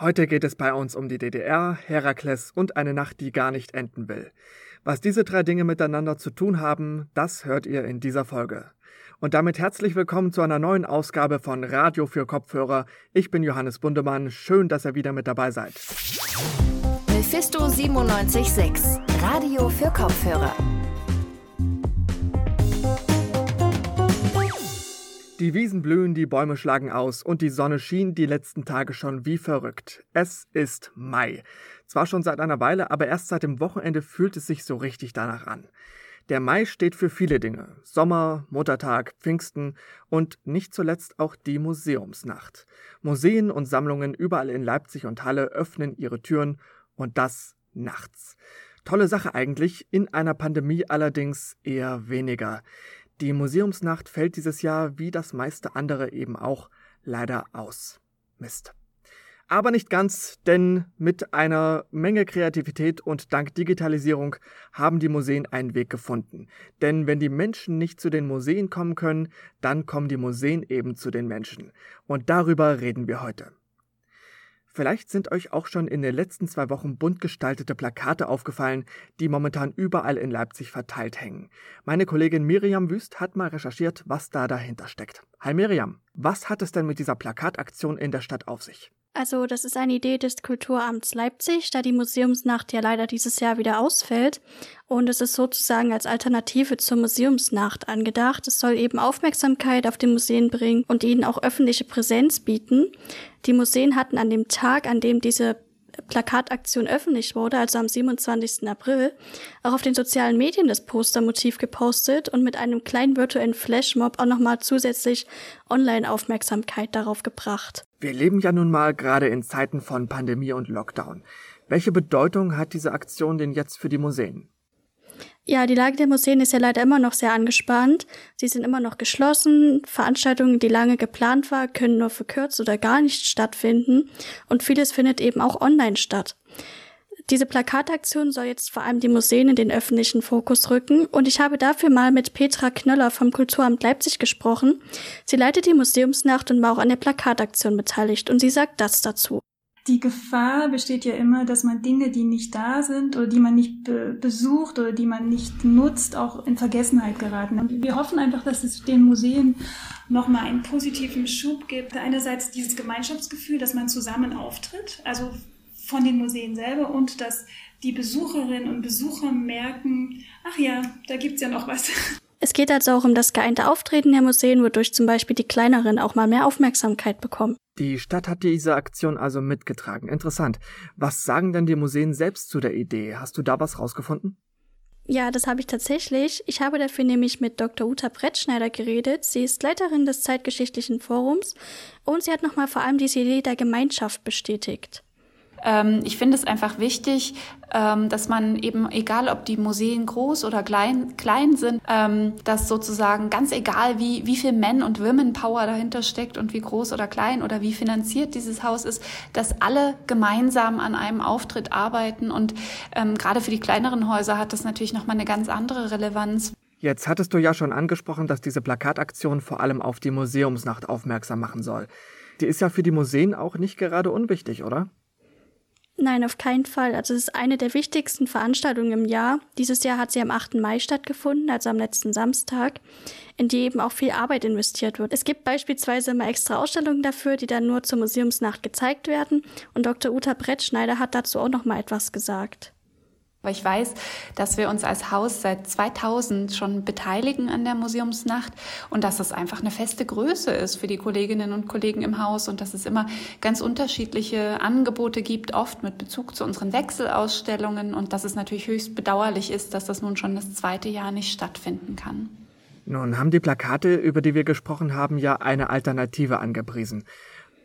Heute geht es bei uns um die DDR, Herakles und eine Nacht, die gar nicht enden will. Was diese drei Dinge miteinander zu tun haben, das hört ihr in dieser Folge. Und damit herzlich willkommen zu einer neuen Ausgabe von Radio für Kopfhörer. Ich bin Johannes Bundemann. Schön, dass ihr wieder mit dabei seid. Mephisto 976, Radio für Kopfhörer. Die Wiesen blühen, die Bäume schlagen aus und die Sonne schien die letzten Tage schon wie verrückt. Es ist Mai. Zwar schon seit einer Weile, aber erst seit dem Wochenende fühlt es sich so richtig danach an. Der Mai steht für viele Dinge. Sommer, Muttertag, Pfingsten und nicht zuletzt auch die Museumsnacht. Museen und Sammlungen überall in Leipzig und Halle öffnen ihre Türen und das nachts. Tolle Sache eigentlich, in einer Pandemie allerdings eher weniger. Die Museumsnacht fällt dieses Jahr wie das meiste andere eben auch leider aus. Mist. Aber nicht ganz, denn mit einer Menge Kreativität und dank Digitalisierung haben die Museen einen Weg gefunden. Denn wenn die Menschen nicht zu den Museen kommen können, dann kommen die Museen eben zu den Menschen. Und darüber reden wir heute. Vielleicht sind euch auch schon in den letzten zwei Wochen bunt gestaltete Plakate aufgefallen, die momentan überall in Leipzig verteilt hängen. Meine Kollegin Miriam Wüst hat mal recherchiert, was da dahinter steckt. Hi Miriam, was hat es denn mit dieser Plakataktion in der Stadt auf sich? Also, das ist eine Idee des Kulturamts Leipzig, da die Museumsnacht ja leider dieses Jahr wieder ausfällt. Und es ist sozusagen als Alternative zur Museumsnacht angedacht. Es soll eben Aufmerksamkeit auf die Museen bringen und ihnen auch öffentliche Präsenz bieten. Die Museen hatten an dem Tag, an dem diese Plakataktion öffentlich wurde, also am 27. April, auch auf den sozialen Medien das Postermotiv gepostet und mit einem kleinen virtuellen Flashmob auch nochmal zusätzlich Online-Aufmerksamkeit darauf gebracht. Wir leben ja nun mal gerade in Zeiten von Pandemie und Lockdown. Welche Bedeutung hat diese Aktion denn jetzt für die Museen? Ja, die Lage der Museen ist ja leider immer noch sehr angespannt. Sie sind immer noch geschlossen. Veranstaltungen, die lange geplant waren, können nur verkürzt oder gar nicht stattfinden. Und vieles findet eben auch online statt. Diese Plakataktion soll jetzt vor allem die Museen in den öffentlichen Fokus rücken und ich habe dafür mal mit Petra Knöller vom Kulturamt Leipzig gesprochen. Sie leitet die Museumsnacht und war auch an der Plakataktion beteiligt und sie sagt das dazu. Die Gefahr besteht ja immer, dass man Dinge, die nicht da sind oder die man nicht be besucht oder die man nicht nutzt, auch in Vergessenheit geraten. Und wir hoffen einfach, dass es den Museen nochmal einen positiven Schub gibt. Einerseits dieses Gemeinschaftsgefühl, dass man zusammen auftritt, also von den Museen selber und dass die Besucherinnen und Besucher merken, ach ja, da gibt's ja noch was. Es geht also auch um das geeinte Auftreten der Museen, wodurch zum Beispiel die kleineren auch mal mehr Aufmerksamkeit bekommen. Die Stadt hat diese Aktion also mitgetragen. Interessant. Was sagen denn die Museen selbst zu der Idee? Hast du da was rausgefunden? Ja, das habe ich tatsächlich. Ich habe dafür nämlich mit Dr. Uta Brettschneider geredet. Sie ist Leiterin des Zeitgeschichtlichen Forums und sie hat nochmal vor allem diese Idee der Gemeinschaft bestätigt. Ähm, ich finde es einfach wichtig, ähm, dass man eben, egal ob die Museen groß oder klein, klein sind, ähm, dass sozusagen ganz egal, wie, wie viel Men- und Women-Power dahinter steckt und wie groß oder klein oder wie finanziert dieses Haus ist, dass alle gemeinsam an einem Auftritt arbeiten. Und ähm, gerade für die kleineren Häuser hat das natürlich nochmal eine ganz andere Relevanz. Jetzt hattest du ja schon angesprochen, dass diese Plakataktion vor allem auf die Museumsnacht aufmerksam machen soll. Die ist ja für die Museen auch nicht gerade unwichtig, oder? Nein, auf keinen Fall. Also es ist eine der wichtigsten Veranstaltungen im Jahr. Dieses Jahr hat sie am 8. Mai stattgefunden, also am letzten Samstag, in die eben auch viel Arbeit investiert wird. Es gibt beispielsweise immer extra Ausstellungen dafür, die dann nur zur Museumsnacht gezeigt werden. Und Dr. Uta Brettschneider hat dazu auch noch mal etwas gesagt. Aber ich weiß, dass wir uns als Haus seit 2000 schon beteiligen an der Museumsnacht und dass es einfach eine feste Größe ist für die Kolleginnen und Kollegen im Haus und dass es immer ganz unterschiedliche Angebote gibt, oft mit Bezug zu unseren Wechselausstellungen und dass es natürlich höchst bedauerlich ist, dass das nun schon das zweite Jahr nicht stattfinden kann. Nun haben die Plakate, über die wir gesprochen haben, ja eine Alternative angepriesen.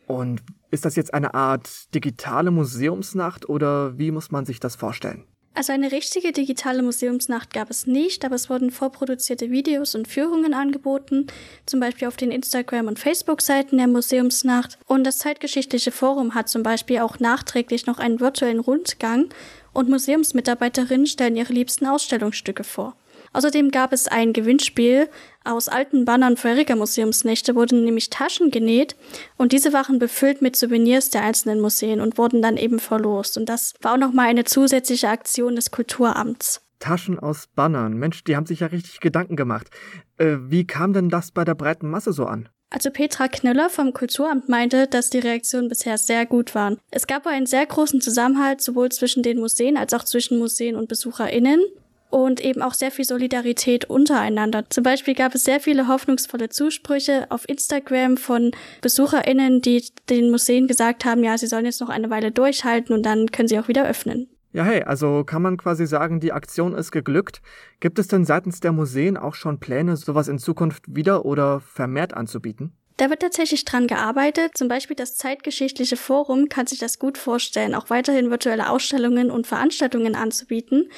Und ist das jetzt eine Art digitale Museumsnacht oder wie muss man sich das vorstellen? Also eine richtige digitale Museumsnacht gab es nicht, aber es wurden vorproduzierte Videos und Führungen angeboten, zum Beispiel auf den Instagram- und Facebook-Seiten der Museumsnacht. Und das Zeitgeschichtliche Forum hat zum Beispiel auch nachträglich noch einen virtuellen Rundgang und Museumsmitarbeiterinnen stellen ihre liebsten Ausstellungsstücke vor. Außerdem gab es ein Gewinnspiel. Aus alten Bannern vorheriger Museumsnächte wurden nämlich Taschen genäht und diese waren befüllt mit Souvenirs der einzelnen Museen und wurden dann eben verlost. Und das war auch nochmal eine zusätzliche Aktion des Kulturamts. Taschen aus Bannern. Mensch, die haben sich ja richtig Gedanken gemacht. Äh, wie kam denn das bei der breiten Masse so an? Also Petra Knöller vom Kulturamt meinte, dass die Reaktionen bisher sehr gut waren. Es gab einen sehr großen Zusammenhalt sowohl zwischen den Museen als auch zwischen Museen und BesucherInnen und eben auch sehr viel Solidarität untereinander. Zum Beispiel gab es sehr viele hoffnungsvolle Zusprüche auf Instagram von BesucherInnen, die den Museen gesagt haben, ja, sie sollen jetzt noch eine Weile durchhalten und dann können sie auch wieder öffnen. Ja, hey, also kann man quasi sagen, die Aktion ist geglückt. Gibt es denn seitens der Museen auch schon Pläne, sowas in Zukunft wieder oder vermehrt anzubieten? Da wird tatsächlich dran gearbeitet. Zum Beispiel das Zeitgeschichtliche Forum kann sich das gut vorstellen, auch weiterhin virtuelle Ausstellungen und Veranstaltungen anzubieten.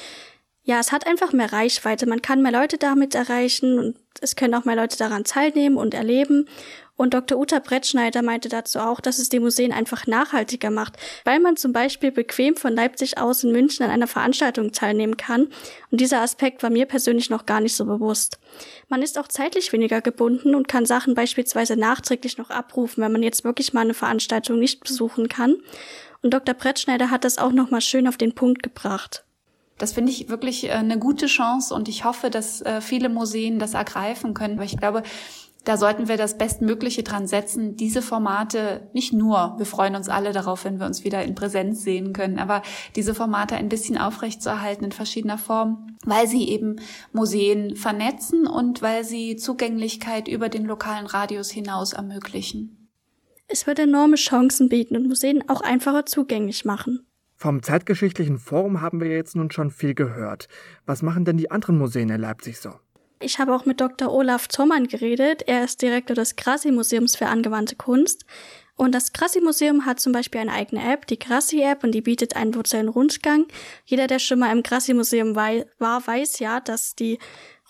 Ja, es hat einfach mehr Reichweite. Man kann mehr Leute damit erreichen und es können auch mehr Leute daran teilnehmen und erleben. Und Dr. Uta Brettschneider meinte dazu auch, dass es die Museen einfach nachhaltiger macht, weil man zum Beispiel bequem von Leipzig aus in München an einer Veranstaltung teilnehmen kann. Und dieser Aspekt war mir persönlich noch gar nicht so bewusst. Man ist auch zeitlich weniger gebunden und kann Sachen beispielsweise nachträglich noch abrufen, wenn man jetzt wirklich mal eine Veranstaltung nicht besuchen kann. Und Dr. Brettschneider hat das auch nochmal schön auf den Punkt gebracht. Das finde ich wirklich äh, eine gute Chance und ich hoffe, dass äh, viele Museen das ergreifen können, weil ich glaube, da sollten wir das Bestmögliche dran setzen, diese Formate nicht nur, wir freuen uns alle darauf, wenn wir uns wieder in Präsenz sehen können, aber diese Formate ein bisschen aufrechtzuerhalten in verschiedener Form, weil sie eben Museen vernetzen und weil sie Zugänglichkeit über den lokalen Radius hinaus ermöglichen. Es wird enorme Chancen bieten und Museen auch einfacher zugänglich machen. Vom Zeitgeschichtlichen Forum haben wir jetzt nun schon viel gehört. Was machen denn die anderen Museen in Leipzig so? Ich habe auch mit Dr. Olaf Zommann geredet. Er ist Direktor des Grassi-Museums für angewandte Kunst. Und das Grassi-Museum hat zum Beispiel eine eigene App, die Grassi-App, und die bietet einen virtuellen Rundgang. Jeder, der schon mal im Grassi-Museum war, weiß ja, dass die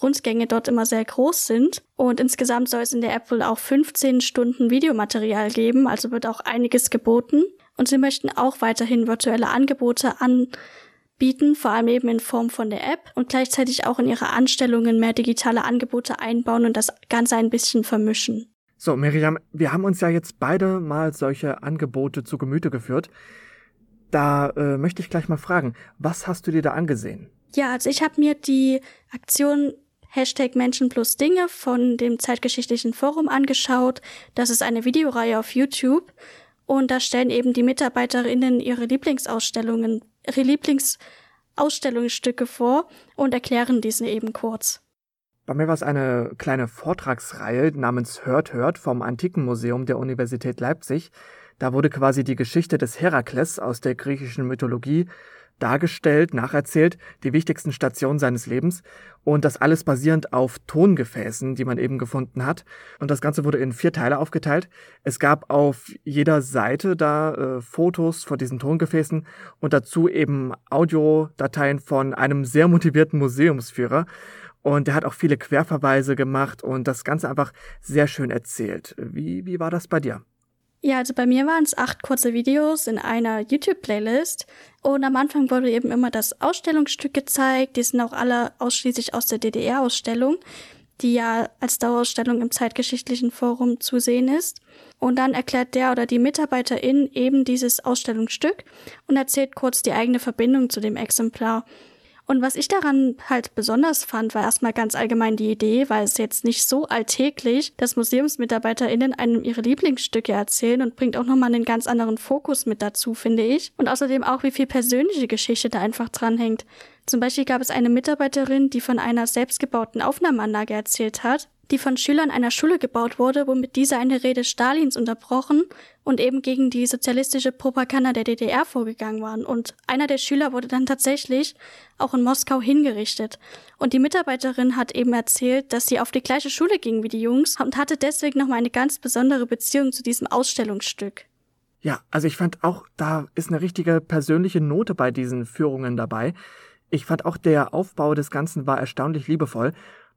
Rundgänge dort immer sehr groß sind. Und insgesamt soll es in der App wohl auch 15 Stunden Videomaterial geben, also wird auch einiges geboten. Und sie möchten auch weiterhin virtuelle Angebote an bieten, vor allem eben in Form von der App und gleichzeitig auch in ihre Anstellungen mehr digitale Angebote einbauen und das Ganze ein bisschen vermischen. So, Miriam, wir haben uns ja jetzt beide mal solche Angebote zu Gemüte geführt. Da äh, möchte ich gleich mal fragen, was hast du dir da angesehen? Ja, also ich habe mir die Aktion Hashtag Menschen plus Dinge von dem Zeitgeschichtlichen Forum angeschaut. Das ist eine Videoreihe auf YouTube. Und da stellen eben die Mitarbeiterinnen ihre Lieblingsausstellungen ihre Lieblingsausstellungsstücke vor und erklären diese eben kurz. Bei mir war es eine kleine Vortragsreihe namens Hört Hört vom Antikenmuseum der Universität Leipzig. Da wurde quasi die Geschichte des Herakles aus der griechischen Mythologie dargestellt, nacherzählt, die wichtigsten Stationen seines Lebens und das alles basierend auf Tongefäßen, die man eben gefunden hat. Und das Ganze wurde in vier Teile aufgeteilt. Es gab auf jeder Seite da äh, Fotos von diesen Tongefäßen und dazu eben Audiodateien von einem sehr motivierten Museumsführer. Und der hat auch viele Querverweise gemacht und das Ganze einfach sehr schön erzählt. Wie, wie war das bei dir? Ja, also bei mir waren es acht kurze Videos in einer YouTube-Playlist. Und am Anfang wurde eben immer das Ausstellungsstück gezeigt. Die sind auch alle ausschließlich aus der DDR-Ausstellung, die ja als Dauerausstellung im Zeitgeschichtlichen Forum zu sehen ist. Und dann erklärt der oder die Mitarbeiterin eben dieses Ausstellungsstück und erzählt kurz die eigene Verbindung zu dem Exemplar. Und was ich daran halt besonders fand, war erstmal ganz allgemein die Idee, weil es jetzt nicht so alltäglich, dass MuseumsmitarbeiterInnen einem ihre Lieblingsstücke erzählen und bringt auch nochmal einen ganz anderen Fokus mit dazu, finde ich. Und außerdem auch, wie viel persönliche Geschichte da einfach dranhängt. Zum Beispiel gab es eine Mitarbeiterin, die von einer selbstgebauten Aufnahmeanlage erzählt hat, die von Schülern einer Schule gebaut wurde, womit diese eine Rede Stalins unterbrochen und eben gegen die sozialistische Propaganda der DDR vorgegangen waren. Und einer der Schüler wurde dann tatsächlich auch in Moskau hingerichtet. Und die Mitarbeiterin hat eben erzählt, dass sie auf die gleiche Schule ging wie die Jungs und hatte deswegen nochmal eine ganz besondere Beziehung zu diesem Ausstellungsstück. Ja, also ich fand auch, da ist eine richtige persönliche Note bei diesen Führungen dabei. Ich fand auch der Aufbau des Ganzen war erstaunlich liebevoll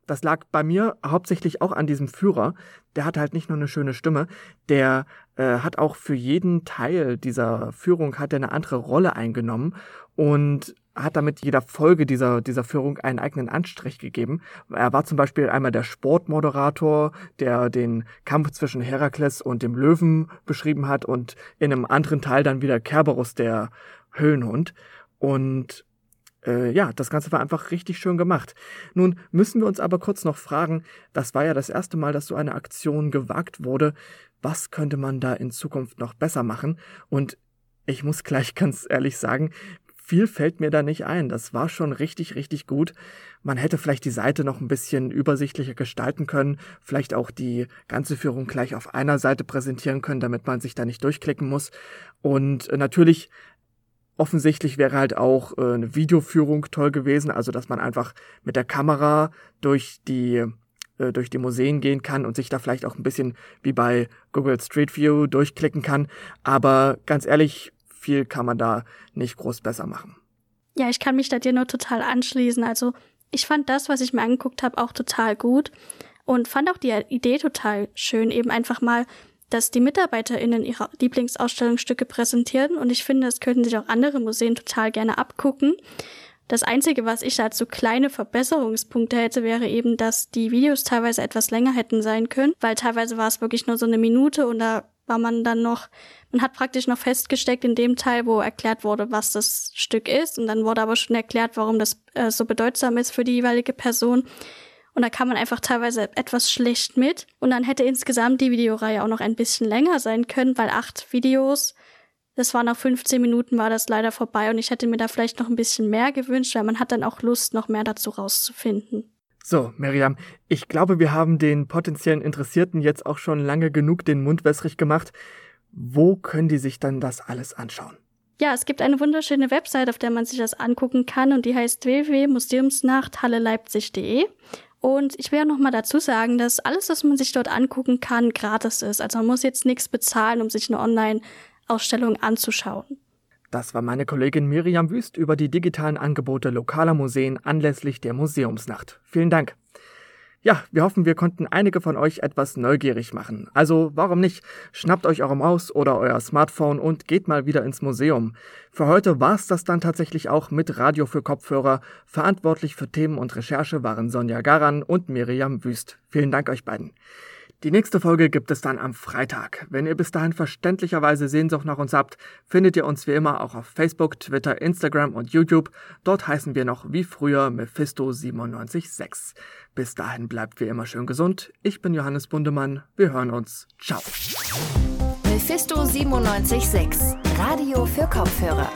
das lag bei mir hauptsächlich auch an diesem Führer. Der hat halt nicht nur eine schöne Stimme, der äh, hat auch für jeden Teil dieser Führung hat er eine andere Rolle eingenommen und hat damit jeder Folge dieser, dieser Führung einen eigenen Anstrich gegeben. Er war zum Beispiel einmal der Sportmoderator, der den Kampf zwischen Herakles und dem Löwen beschrieben hat und in einem anderen Teil dann wieder Kerberus, der Höhlenhund. Und äh, ja, das Ganze war einfach richtig schön gemacht. Nun müssen wir uns aber kurz noch fragen, das war ja das erste Mal, dass so eine Aktion gewagt wurde. Was könnte man da in Zukunft noch besser machen? Und ich muss gleich ganz ehrlich sagen, viel fällt mir da nicht ein. Das war schon richtig, richtig gut. Man hätte vielleicht die Seite noch ein bisschen übersichtlicher gestalten können, vielleicht auch die ganze Führung gleich auf einer Seite präsentieren können, damit man sich da nicht durchklicken muss. Und äh, natürlich Offensichtlich wäre halt auch äh, eine Videoführung toll gewesen, also dass man einfach mit der Kamera durch die äh, durch die Museen gehen kann und sich da vielleicht auch ein bisschen wie bei Google Street View durchklicken kann. Aber ganz ehrlich, viel kann man da nicht groß besser machen. Ja, ich kann mich da dir nur total anschließen. Also ich fand das, was ich mir angeguckt habe, auch total gut und fand auch die Idee total schön, eben einfach mal dass die MitarbeiterInnen ihre Lieblingsausstellungsstücke präsentieren und ich finde, das könnten sich auch andere Museen total gerne abgucken. Das Einzige, was ich dazu kleine Verbesserungspunkte hätte, wäre eben, dass die Videos teilweise etwas länger hätten sein können, weil teilweise war es wirklich nur so eine Minute und da war man dann noch, man hat praktisch noch festgesteckt in dem Teil, wo erklärt wurde, was das Stück ist und dann wurde aber schon erklärt, warum das äh, so bedeutsam ist für die jeweilige Person. Und da kann man einfach teilweise etwas schlecht mit. Und dann hätte insgesamt die Videoreihe auch noch ein bisschen länger sein können, weil acht Videos, das war nach 15 Minuten, war das leider vorbei. Und ich hätte mir da vielleicht noch ein bisschen mehr gewünscht, weil man hat dann auch Lust, noch mehr dazu rauszufinden. So, Miriam, ich glaube, wir haben den potenziellen Interessierten jetzt auch schon lange genug den Mund wässrig gemacht. Wo können die sich dann das alles anschauen? Ja, es gibt eine wunderschöne Website, auf der man sich das angucken kann und die heißt www.museumsnachthalle-leipzig.de. Und ich will ja noch mal dazu sagen, dass alles, was man sich dort angucken kann, gratis ist. Also man muss jetzt nichts bezahlen, um sich eine Online-Ausstellung anzuschauen. Das war meine Kollegin Miriam Wüst über die digitalen Angebote lokaler Museen anlässlich der Museumsnacht. Vielen Dank. Ja, wir hoffen, wir konnten einige von euch etwas neugierig machen. Also warum nicht? Schnappt euch eure Maus oder euer Smartphone und geht mal wieder ins Museum. Für heute war's das dann tatsächlich auch mit Radio für Kopfhörer. Verantwortlich für Themen und Recherche waren Sonja Garan und Miriam Wüst. Vielen Dank euch beiden. Die nächste Folge gibt es dann am Freitag. Wenn ihr bis dahin verständlicherweise Sehnsucht nach uns habt, findet ihr uns wie immer auch auf Facebook, Twitter, Instagram und YouTube. Dort heißen wir noch wie früher Mephisto976. Bis dahin bleibt wie immer schön gesund. Ich bin Johannes Bundemann. Wir hören uns. Ciao. Mephisto 976, Radio für Kopfhörer.